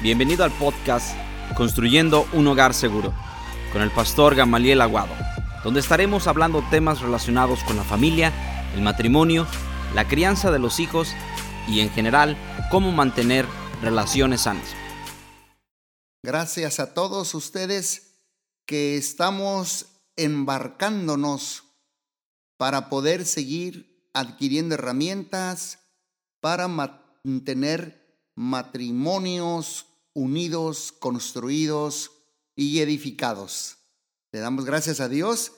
Bienvenido al podcast Construyendo un Hogar Seguro con el pastor Gamaliel Aguado, donde estaremos hablando temas relacionados con la familia, el matrimonio, la crianza de los hijos y en general cómo mantener relaciones sanas. Gracias a todos ustedes que estamos embarcándonos para poder seguir adquiriendo herramientas para mantener matrimonios unidos, construidos y edificados. Le damos gracias a Dios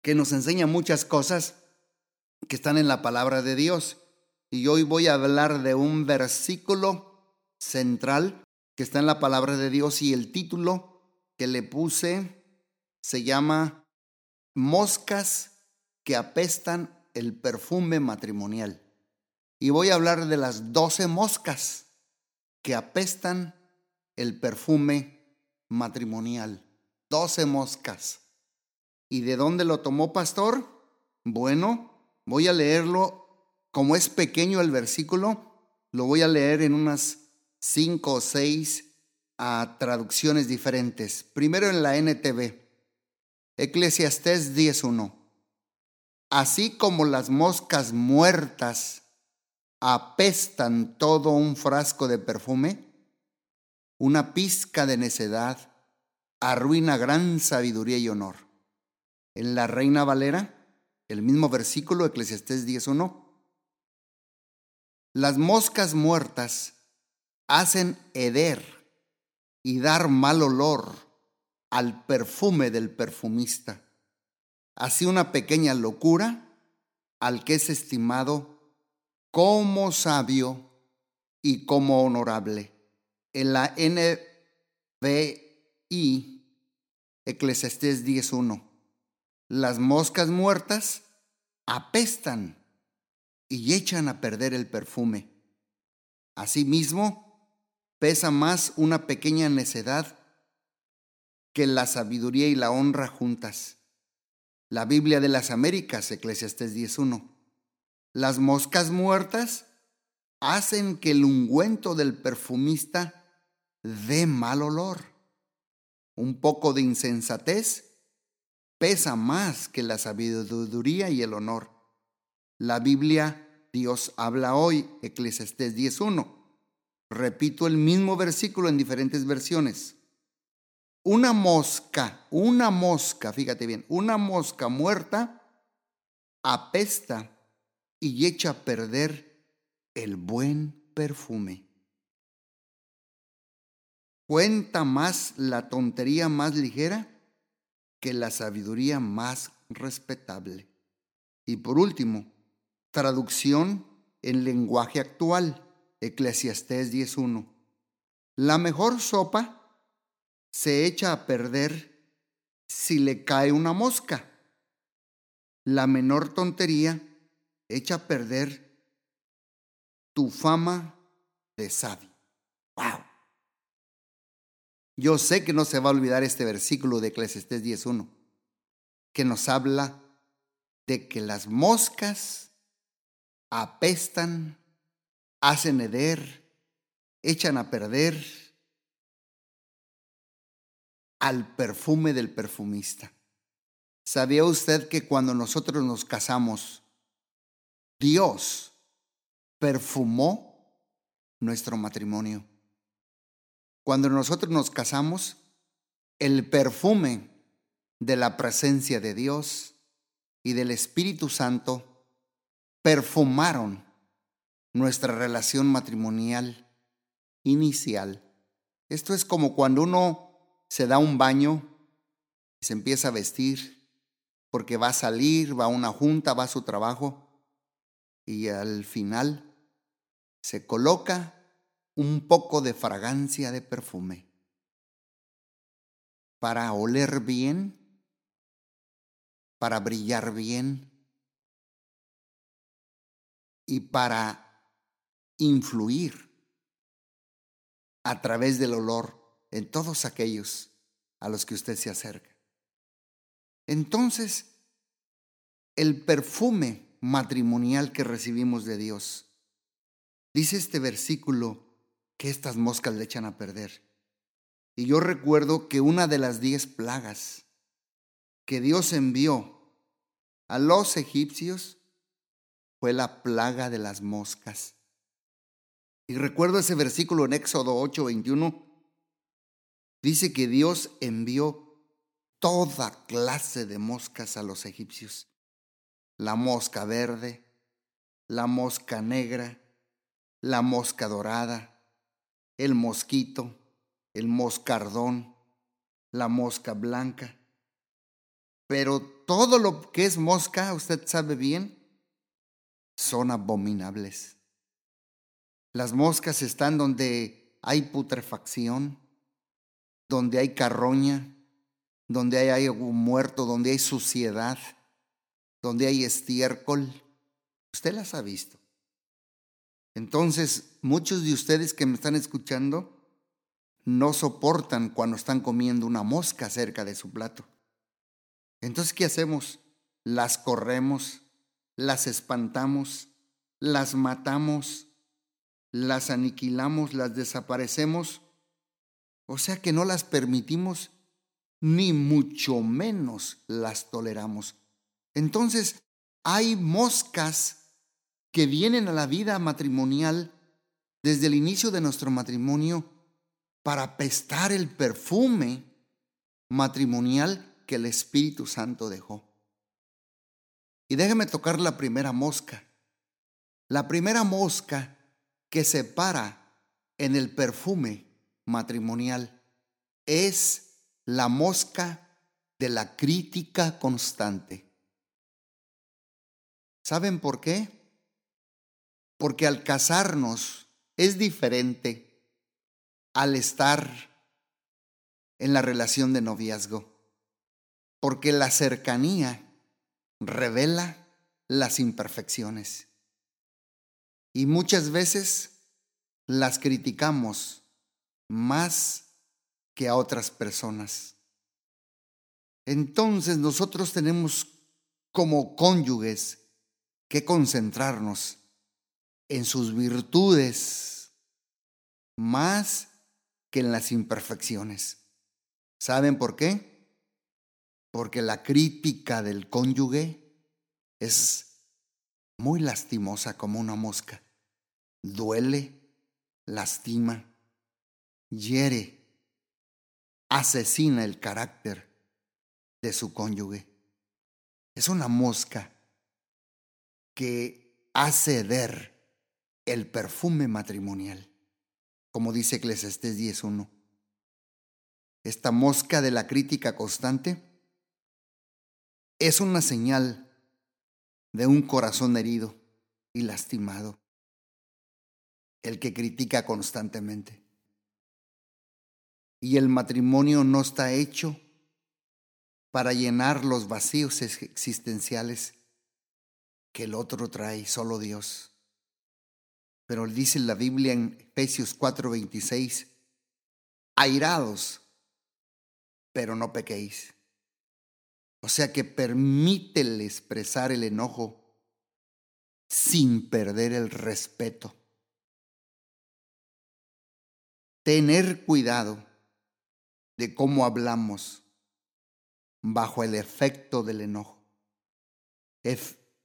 que nos enseña muchas cosas que están en la palabra de Dios. Y hoy voy a hablar de un versículo central que está en la palabra de Dios y el título que le puse se llama Moscas que apestan el perfume matrimonial. Y voy a hablar de las doce moscas que apestan el perfume matrimonial. Doce moscas. ¿Y de dónde lo tomó pastor? Bueno, voy a leerlo. Como es pequeño el versículo, lo voy a leer en unas cinco o seis traducciones diferentes. Primero en la NTV. Eclesiastés 10.1. Así como las moscas muertas apestan todo un frasco de perfume, una pizca de necedad arruina gran sabiduría y honor. En la Reina Valera, el mismo versículo, Eclesiastés 10.1, las moscas muertas hacen heder y dar mal olor al perfume del perfumista. Así una pequeña locura al que es estimado como sabio y como honorable en la NBI, Eclesiastés 10.1. Las moscas muertas apestan y echan a perder el perfume. Asimismo, pesa más una pequeña necedad que la sabiduría y la honra juntas. La Biblia de las Américas, Eclesiastés 10.1. Las moscas muertas hacen que el ungüento del perfumista de mal olor. Un poco de insensatez pesa más que la sabiduría y el honor. La Biblia, Dios habla hoy, Eclesiastés 10.1. Repito el mismo versículo en diferentes versiones. Una mosca, una mosca, fíjate bien, una mosca muerta apesta y echa a perder el buen perfume. Cuenta más la tontería más ligera que la sabiduría más respetable. Y por último, traducción en lenguaje actual, Eclesiastés 10.1. La mejor sopa se echa a perder si le cae una mosca. La menor tontería echa a perder tu fama de sabio. ¡Wow! Yo sé que no se va a olvidar este versículo de Eclesiastés 10.1, que nos habla de que las moscas apestan, hacen heder, echan a perder al perfume del perfumista. ¿Sabía usted que cuando nosotros nos casamos, Dios perfumó nuestro matrimonio? Cuando nosotros nos casamos, el perfume de la presencia de Dios y del Espíritu Santo perfumaron nuestra relación matrimonial inicial. Esto es como cuando uno se da un baño y se empieza a vestir porque va a salir, va a una junta, va a su trabajo y al final se coloca un poco de fragancia de perfume para oler bien, para brillar bien y para influir a través del olor en todos aquellos a los que usted se acerca. Entonces, el perfume matrimonial que recibimos de Dios, dice este versículo que estas moscas le echan a perder. Y yo recuerdo que una de las diez plagas que Dios envió a los egipcios fue la plaga de las moscas. Y recuerdo ese versículo en Éxodo 8, 21. Dice que Dios envió toda clase de moscas a los egipcios. La mosca verde, la mosca negra, la mosca dorada, el mosquito, el moscardón, la mosca blanca. Pero todo lo que es mosca, usted sabe bien, son abominables. Las moscas están donde hay putrefacción, donde hay carroña, donde hay algo muerto, donde hay suciedad, donde hay estiércol. Usted las ha visto. Entonces, muchos de ustedes que me están escuchando no soportan cuando están comiendo una mosca cerca de su plato. Entonces, ¿qué hacemos? Las corremos, las espantamos, las matamos, las aniquilamos, las desaparecemos. O sea que no las permitimos, ni mucho menos las toleramos. Entonces, hay moscas que vienen a la vida matrimonial desde el inicio de nuestro matrimonio para pestar el perfume matrimonial que el Espíritu Santo dejó. Y déjeme tocar la primera mosca. La primera mosca que se para en el perfume matrimonial es la mosca de la crítica constante. ¿Saben por qué? Porque al casarnos es diferente al estar en la relación de noviazgo. Porque la cercanía revela las imperfecciones. Y muchas veces las criticamos más que a otras personas. Entonces nosotros tenemos como cónyuges que concentrarnos en sus virtudes más que en las imperfecciones. ¿Saben por qué? Porque la crítica del cónyuge es muy lastimosa como una mosca. Duele, lastima, hiere, asesina el carácter de su cónyuge. Es una mosca que hace ver el perfume matrimonial, como dice Eclesiastés 10.1. Esta mosca de la crítica constante es una señal de un corazón herido y lastimado, el que critica constantemente. Y el matrimonio no está hecho para llenar los vacíos existenciales que el otro trae, solo Dios. Pero dice la Biblia en Efesios 4:26, airados, pero no pequéis. O sea que permítele expresar el enojo sin perder el respeto. Tener cuidado de cómo hablamos bajo el efecto del enojo.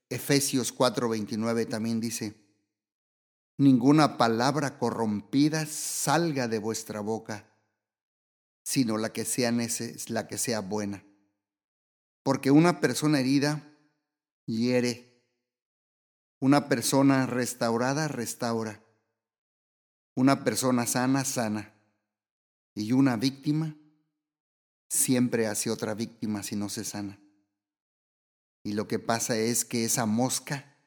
Efesios 4:29 también dice, ninguna palabra corrompida salga de vuestra boca, sino la que sea, la que sea buena porque una persona herida hiere. Una persona restaurada restaura. Una persona sana sana. Y una víctima siempre hace otra víctima si no se sana. Y lo que pasa es que esa mosca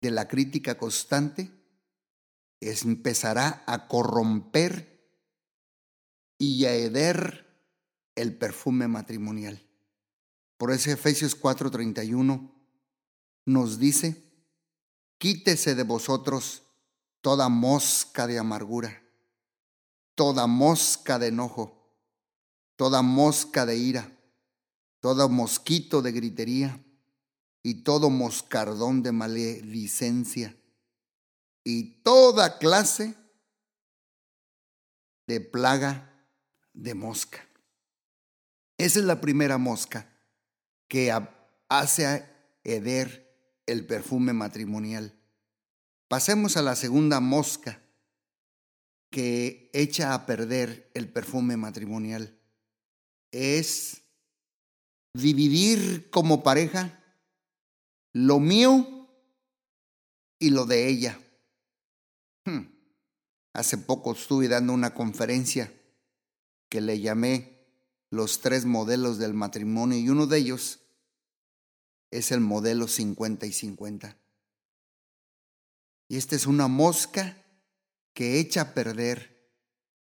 de la crítica constante empezará a corromper y a heder el perfume matrimonial. Por eso Efesios 4:31 nos dice, quítese de vosotros toda mosca de amargura, toda mosca de enojo, toda mosca de ira, todo mosquito de gritería y todo moscardón de maledicencia y toda clase de plaga de mosca. Esa es la primera mosca que hace heder el perfume matrimonial. Pasemos a la segunda mosca que echa a perder el perfume matrimonial. Es dividir como pareja lo mío y lo de ella. Hace poco estuve dando una conferencia que le llamé los tres modelos del matrimonio y uno de ellos es el modelo 50 y 50. Y esta es una mosca que echa a perder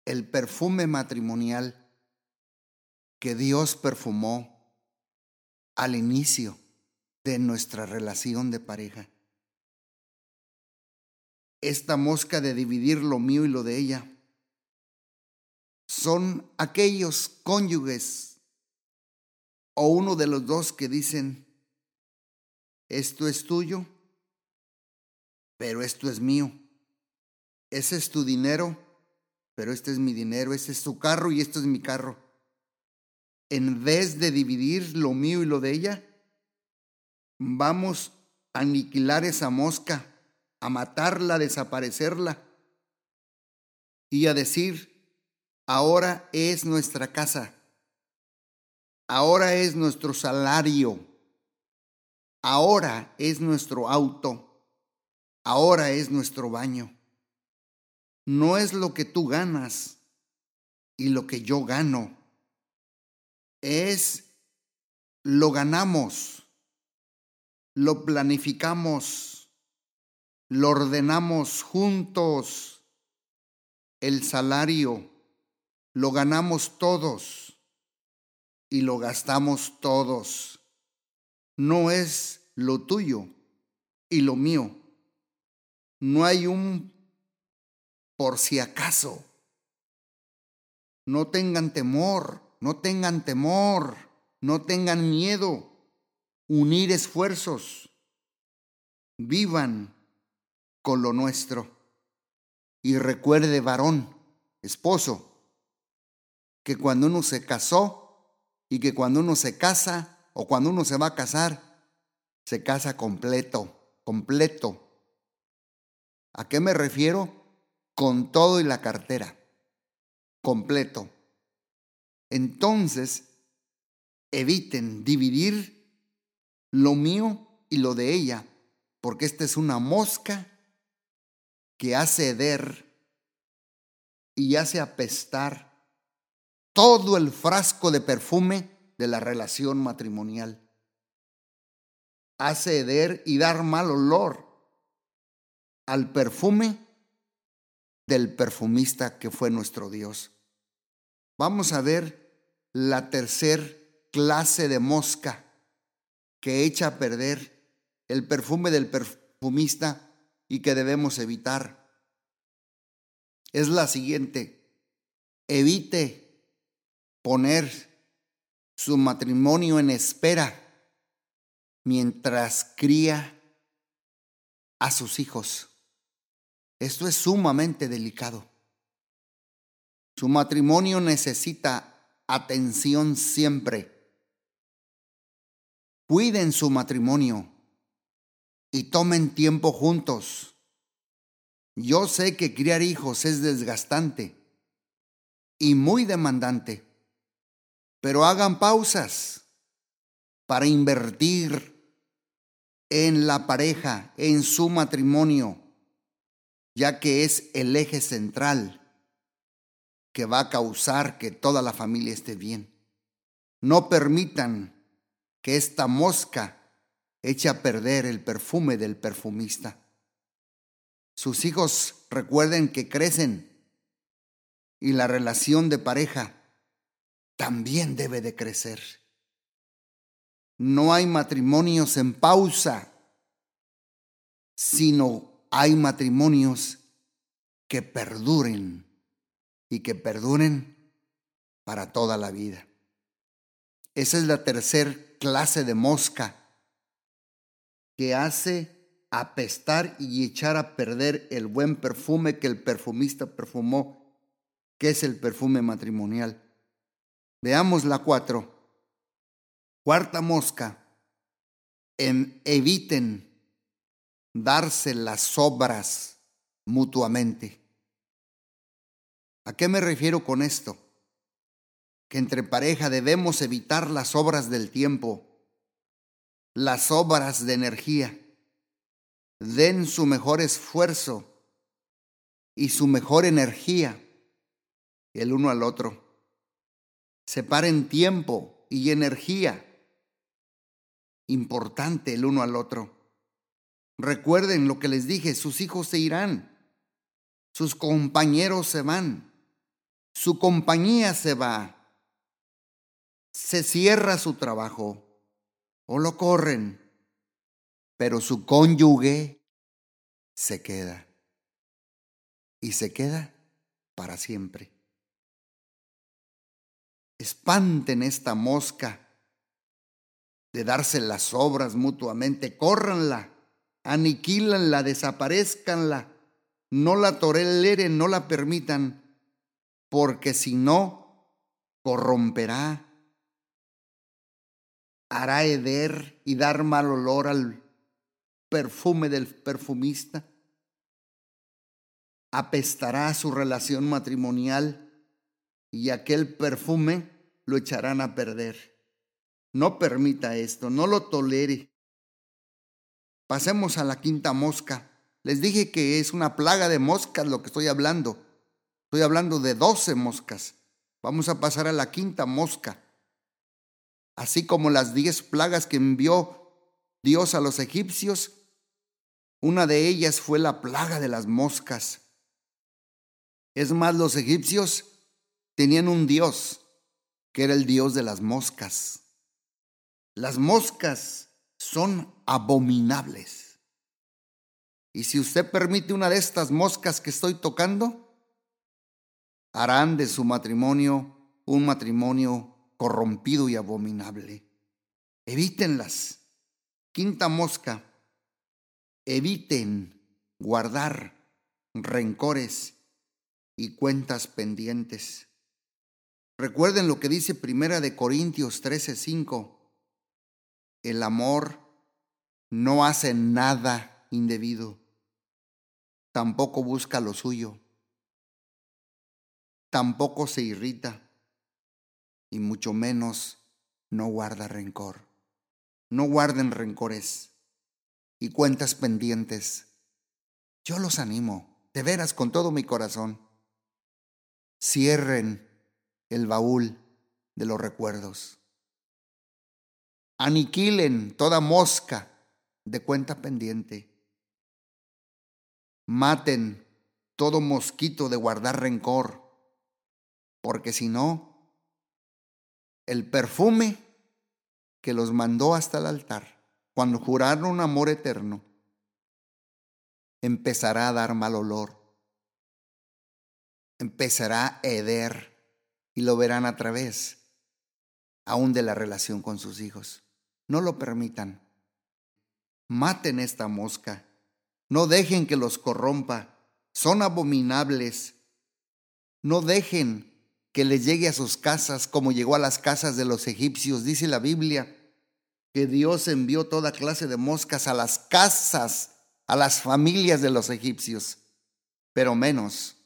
el perfume matrimonial que Dios perfumó al inicio de nuestra relación de pareja. Esta mosca de dividir lo mío y lo de ella son aquellos cónyuges o uno de los dos que dicen, esto es tuyo, pero esto es mío. Ese es tu dinero, pero este es mi dinero. Ese es tu carro y esto es mi carro. En vez de dividir lo mío y lo de ella, vamos a aniquilar esa mosca, a matarla, desaparecerla y a decir, Ahora es nuestra casa. Ahora es nuestro salario. Ahora es nuestro auto. Ahora es nuestro baño. No es lo que tú ganas y lo que yo gano. Es lo ganamos, lo planificamos, lo ordenamos juntos. El salario lo ganamos todos y lo gastamos todos. No es lo tuyo y lo mío. No hay un por si acaso. No tengan temor, no tengan temor, no tengan miedo. Unir esfuerzos. Vivan con lo nuestro. Y recuerde, varón, esposo, que cuando uno se casó y que cuando uno se casa o cuando uno se va a casar, se casa completo, completo. ¿A qué me refiero? Con todo y la cartera, completo. Entonces, eviten dividir lo mío y lo de ella, porque esta es una mosca que hace heder y hace apestar todo el frasco de perfume de la relación matrimonial. Hace heder y dar mal olor al perfume del perfumista que fue nuestro Dios. Vamos a ver la tercer clase de mosca que echa a perder el perfume del perfumista y que debemos evitar. Es la siguiente. Evite poner su matrimonio en espera mientras cría a sus hijos. Esto es sumamente delicado. Su matrimonio necesita atención siempre. Cuiden su matrimonio y tomen tiempo juntos. Yo sé que criar hijos es desgastante y muy demandante pero hagan pausas para invertir en la pareja, en su matrimonio, ya que es el eje central que va a causar que toda la familia esté bien. No permitan que esta mosca eche a perder el perfume del perfumista. Sus hijos recuerden que crecen y la relación de pareja también debe de crecer. No hay matrimonios en pausa, sino hay matrimonios que perduren y que perduren para toda la vida. Esa es la tercer clase de mosca que hace apestar y echar a perder el buen perfume que el perfumista perfumó ¿Qué es el perfume matrimonial? Veamos la cuatro. Cuarta mosca. En, eviten darse las obras mutuamente. ¿A qué me refiero con esto? Que entre pareja debemos evitar las obras del tiempo, las obras de energía. Den su mejor esfuerzo y su mejor energía el uno al otro. Separen tiempo y energía importante el uno al otro. Recuerden lo que les dije, sus hijos se irán, sus compañeros se van, su compañía se va, se cierra su trabajo o lo corren, pero su cónyuge se queda y se queda para siempre. Espanten esta mosca de darse las obras mutuamente, córranla, aniquílanla, desaparezcanla, no la toleren, no la permitan, porque si no, corromperá, hará heder y dar mal olor al perfume del perfumista, apestará su relación matrimonial y aquel perfume lo echarán a perder. No permita esto, no lo tolere. Pasemos a la quinta mosca. Les dije que es una plaga de moscas lo que estoy hablando. Estoy hablando de doce moscas. Vamos a pasar a la quinta mosca. Así como las diez plagas que envió Dios a los egipcios, una de ellas fue la plaga de las moscas. Es más, los egipcios tenían un dios que era el dios de las moscas. Las moscas son abominables. Y si usted permite una de estas moscas que estoy tocando, harán de su matrimonio un matrimonio corrompido y abominable. Evítenlas. Quinta mosca. Eviten guardar rencores y cuentas pendientes. Recuerden lo que dice Primera de Corintios 13:5 el amor no hace nada indebido, tampoco busca lo suyo, tampoco se irrita y mucho menos no guarda rencor. No guarden rencores y cuentas pendientes. Yo los animo, de veras, con todo mi corazón. Cierren el baúl de los recuerdos aniquilen toda mosca de cuenta pendiente. Maten todo mosquito de guardar rencor, porque si no, el perfume que los mandó hasta el altar, cuando juraron un amor eterno, empezará a dar mal olor, empezará a heder y lo verán a través aún de la relación con sus hijos. No lo permitan. Maten esta mosca. No dejen que los corrompa. Son abominables. No dejen que les llegue a sus casas como llegó a las casas de los egipcios. Dice la Biblia que Dios envió toda clase de moscas a las casas, a las familias de los egipcios, pero menos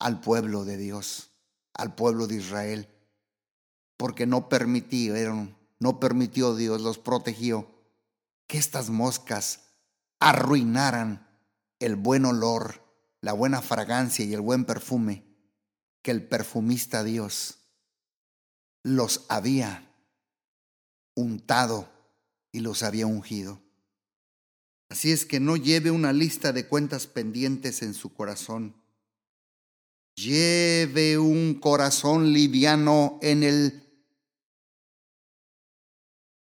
al pueblo de Dios, al pueblo de Israel, porque no permitieron no permitió Dios, los protegió, que estas moscas arruinaran el buen olor, la buena fragancia y el buen perfume que el perfumista Dios los había untado y los había ungido. Así es que no lleve una lista de cuentas pendientes en su corazón. Lleve un corazón liviano en el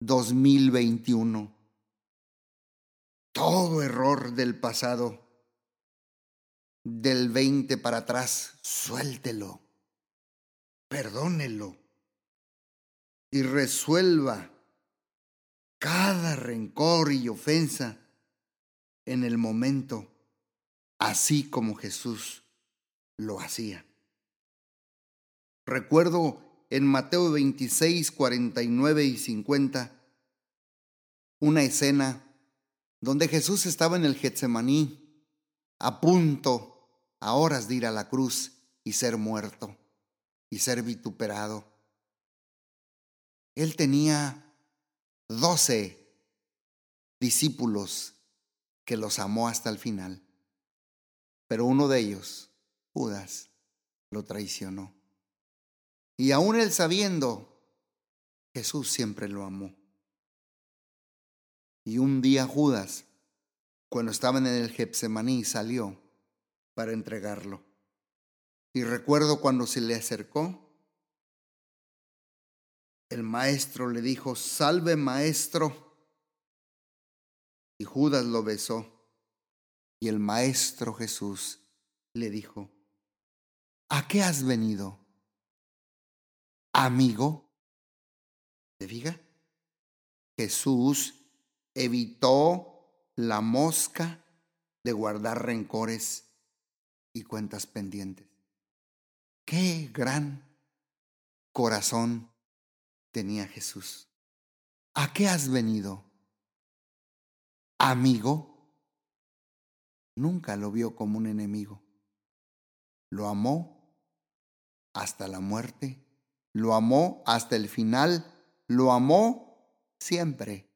2021. Todo error del pasado, del 20 para atrás, suéltelo, perdónelo y resuelva cada rencor y ofensa en el momento, así como Jesús lo hacía. Recuerdo en Mateo 26, 49 y 50 una escena donde Jesús estaba en el Getsemaní, a punto, a horas de ir a la cruz y ser muerto y ser vituperado. Él tenía doce discípulos que los amó hasta el final, pero uno de ellos, Judas, lo traicionó. Y aún él sabiendo, Jesús siempre lo amó. Y un día Judas, cuando estaban en el Getsemaní, salió para entregarlo. Y recuerdo cuando se le acercó, el maestro le dijo, salve maestro. Y Judas lo besó. Y el maestro Jesús le dijo, ¿a qué has venido? Amigo. ¿Te diga? Jesús evitó la mosca de guardar rencores y cuentas pendientes. Qué gran corazón tenía Jesús. ¿A qué has venido? Amigo. Nunca lo vio como un enemigo. Lo amó hasta la muerte. Lo amó hasta el final. Lo amó siempre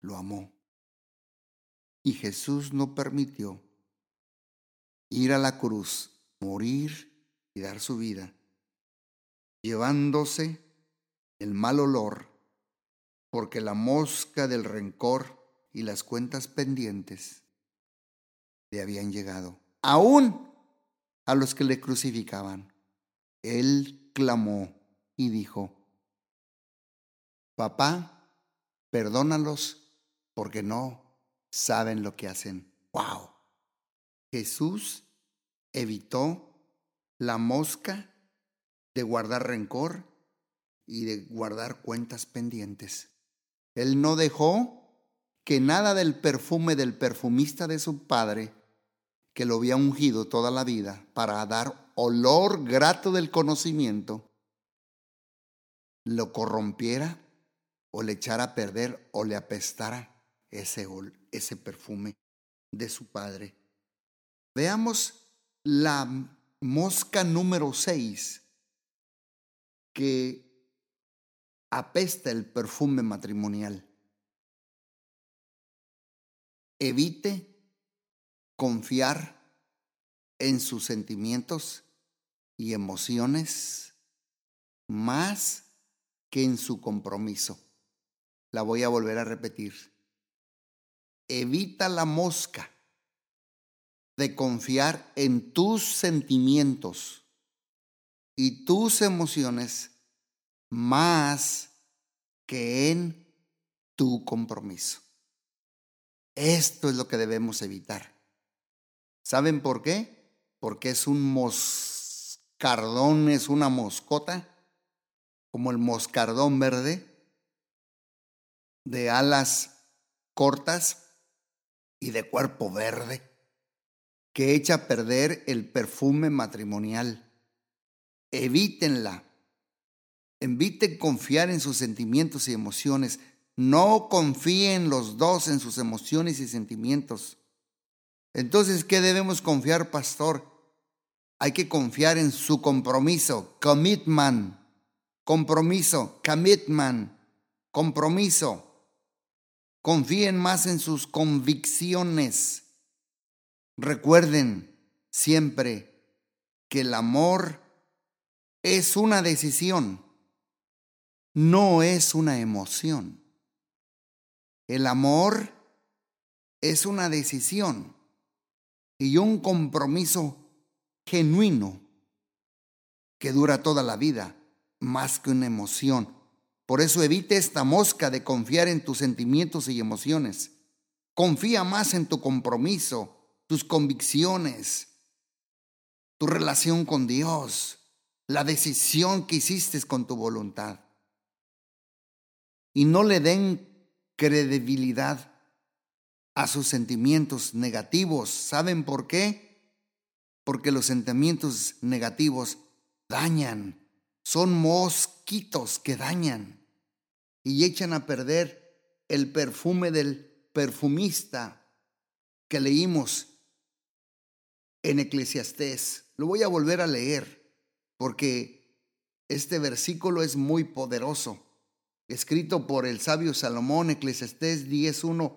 lo amó. Y Jesús no permitió ir a la cruz, morir y dar su vida, llevándose el mal olor, porque la mosca del rencor y las cuentas pendientes le habían llegado, aún a los que le crucificaban. Él clamó y dijo, Papá, perdónalos porque no saben lo que hacen. ¡Wow! Jesús evitó la mosca de guardar rencor y de guardar cuentas pendientes. Él no dejó que nada del perfume del perfumista de su padre, que lo había ungido toda la vida para dar olor grato del conocimiento, lo corrompiera o le echara a perder o le apestara ese, ese perfume de su padre. Veamos la mosca número 6 que apesta el perfume matrimonial. Evite confiar en sus sentimientos y emociones más que en su compromiso. La voy a volver a repetir evita la mosca de confiar en tus sentimientos y tus emociones más que en tu compromiso. Esto es lo que debemos evitar. ¿Saben por qué? Porque es un moscardón, es una moscota, como el moscardón verde, de alas cortas y de cuerpo verde, que echa a perder el perfume matrimonial. Evítenla. Eviten confiar en sus sentimientos y emociones. No confíen los dos en sus emociones y sentimientos. Entonces, ¿qué debemos confiar, pastor? Hay que confiar en su compromiso, commitment, compromiso, commitment, compromiso. Confíen más en sus convicciones. Recuerden siempre que el amor es una decisión, no es una emoción. El amor es una decisión y un compromiso genuino que dura toda la vida, más que una emoción por eso evite esta mosca de confiar en tus sentimientos y emociones. Confía más en tu compromiso, tus convicciones, tu relación con Dios, la decisión que hiciste con tu voluntad. Y no le den credibilidad a sus sentimientos negativos. ¿Saben por qué? Porque los sentimientos negativos dañan, son mosquitos que dañan y echan a perder el perfume del perfumista que leímos en Eclesiastés. Lo voy a volver a leer porque este versículo es muy poderoso. Escrito por el sabio Salomón, Eclesiastés 10.1.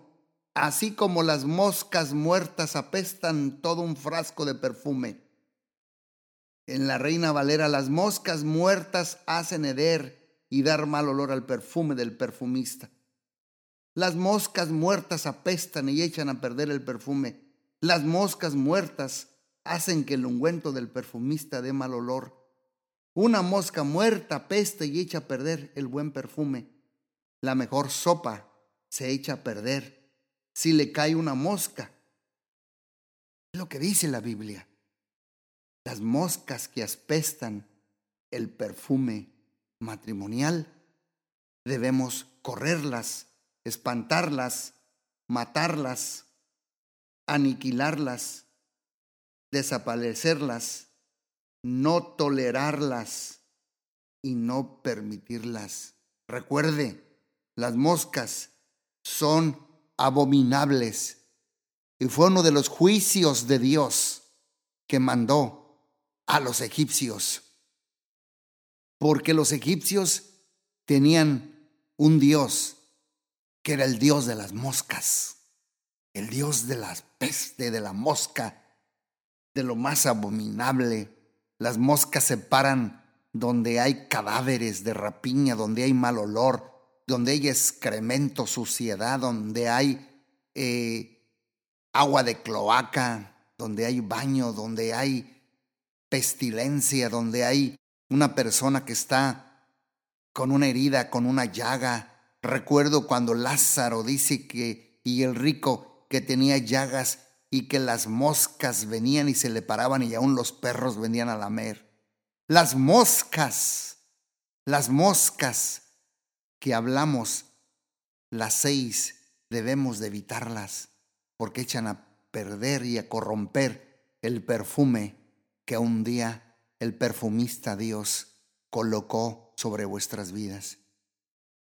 Así como las moscas muertas apestan todo un frasco de perfume. En la Reina Valera, las moscas muertas hacen heder y dar mal olor al perfume del perfumista. Las moscas muertas apestan y echan a perder el perfume. Las moscas muertas hacen que el ungüento del perfumista dé mal olor. Una mosca muerta apesta y echa a perder el buen perfume. La mejor sopa se echa a perder si le cae una mosca. Es lo que dice la Biblia. Las moscas que apestan el perfume matrimonial, debemos correrlas, espantarlas, matarlas, aniquilarlas, desaparecerlas, no tolerarlas y no permitirlas. Recuerde, las moscas son abominables. Y fue uno de los juicios de Dios que mandó a los egipcios. Porque los egipcios tenían un Dios que era el Dios de las moscas, el Dios de la peste, de la mosca, de lo más abominable. Las moscas se paran donde hay cadáveres de rapiña, donde hay mal olor, donde hay excremento, suciedad, donde hay eh, agua de cloaca, donde hay baño, donde hay pestilencia, donde hay una persona que está con una herida, con una llaga. Recuerdo cuando Lázaro dice que, y el rico que tenía llagas y que las moscas venían y se le paraban y aún los perros venían a lamer. Las moscas, las moscas que hablamos, las seis, debemos de evitarlas porque echan a perder y a corromper el perfume que un día el perfumista Dios colocó sobre vuestras vidas.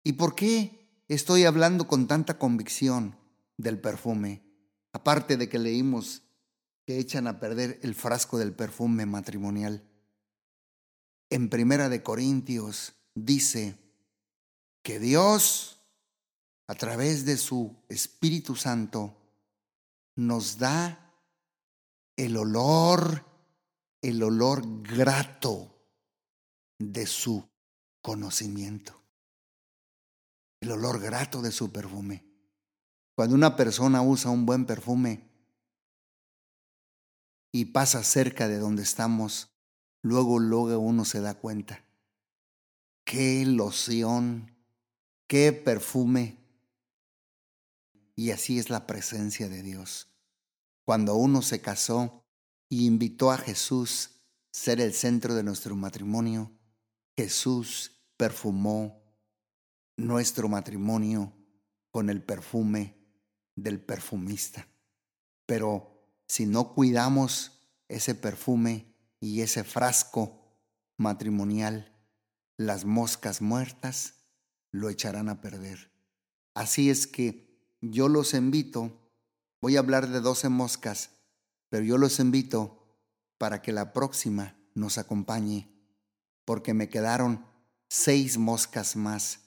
¿Y por qué estoy hablando con tanta convicción del perfume? Aparte de que leímos que echan a perder el frasco del perfume matrimonial. En Primera de Corintios dice, que Dios, a través de su Espíritu Santo, nos da el olor, el olor grato de su conocimiento, el olor grato de su perfume. Cuando una persona usa un buen perfume y pasa cerca de donde estamos, luego, luego uno se da cuenta. Qué loción qué perfume. Y así es la presencia de Dios. Cuando uno se casó y invitó a Jesús ser el centro de nuestro matrimonio, Jesús perfumó nuestro matrimonio con el perfume del perfumista. Pero si no cuidamos ese perfume y ese frasco matrimonial, las moscas muertas lo echarán a perder. Así es que yo los invito, voy a hablar de doce moscas, pero yo los invito para que la próxima nos acompañe, porque me quedaron seis moscas más.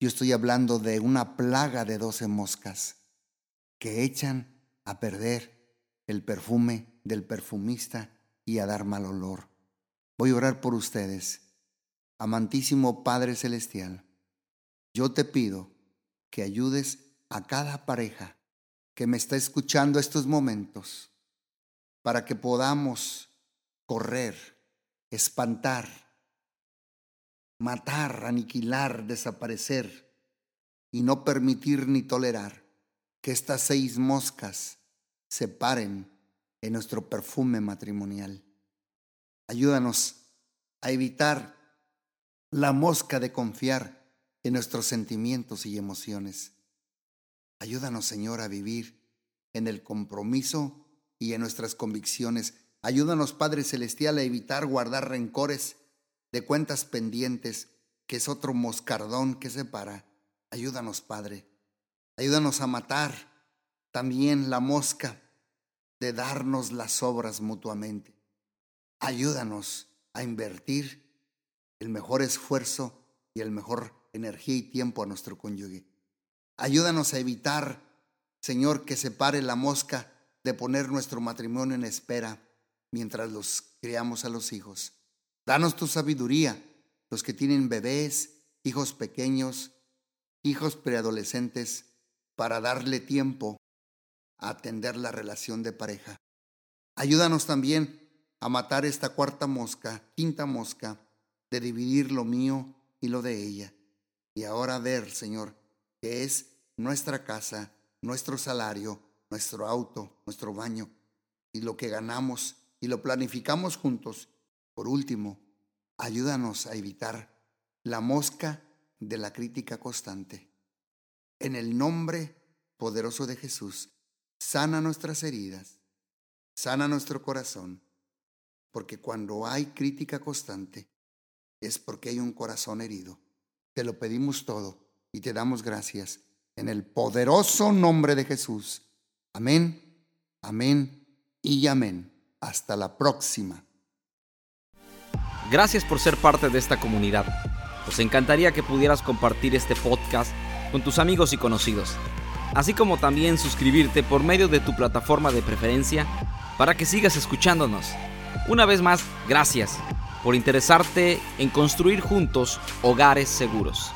Yo estoy hablando de una plaga de doce moscas que echan a perder el perfume del perfumista y a dar mal olor. Voy a orar por ustedes. Amantísimo Padre Celestial, yo te pido que ayudes a cada pareja que me está escuchando estos momentos para que podamos correr, espantar, matar, aniquilar, desaparecer y no permitir ni tolerar que estas seis moscas se paren en nuestro perfume matrimonial. Ayúdanos a evitar la mosca de confiar en nuestros sentimientos y emociones. Ayúdanos, Señor, a vivir en el compromiso y en nuestras convicciones. Ayúdanos, Padre Celestial, a evitar guardar rencores, de cuentas pendientes, que es otro moscardón que separa. Ayúdanos, Padre. Ayúdanos a matar también la mosca de darnos las obras mutuamente. Ayúdanos a invertir el mejor esfuerzo y el mejor energía y tiempo a nuestro cónyuge. Ayúdanos a evitar, Señor, que se pare la mosca de poner nuestro matrimonio en espera mientras los criamos a los hijos. Danos tu sabiduría, los que tienen bebés, hijos pequeños, hijos preadolescentes, para darle tiempo a atender la relación de pareja. Ayúdanos también a matar esta cuarta mosca, quinta mosca, de dividir lo mío y lo de ella. Y ahora ver, Señor, que es nuestra casa, nuestro salario, nuestro auto, nuestro baño, y lo que ganamos y lo planificamos juntos. Por último, ayúdanos a evitar la mosca de la crítica constante. En el nombre poderoso de Jesús, sana nuestras heridas, sana nuestro corazón, porque cuando hay crítica constante es porque hay un corazón herido. Te lo pedimos todo y te damos gracias en el poderoso nombre de Jesús. Amén, amén y amén. Hasta la próxima. Gracias por ser parte de esta comunidad. Nos encantaría que pudieras compartir este podcast con tus amigos y conocidos, así como también suscribirte por medio de tu plataforma de preferencia para que sigas escuchándonos. Una vez más, gracias por interesarte en construir juntos hogares seguros.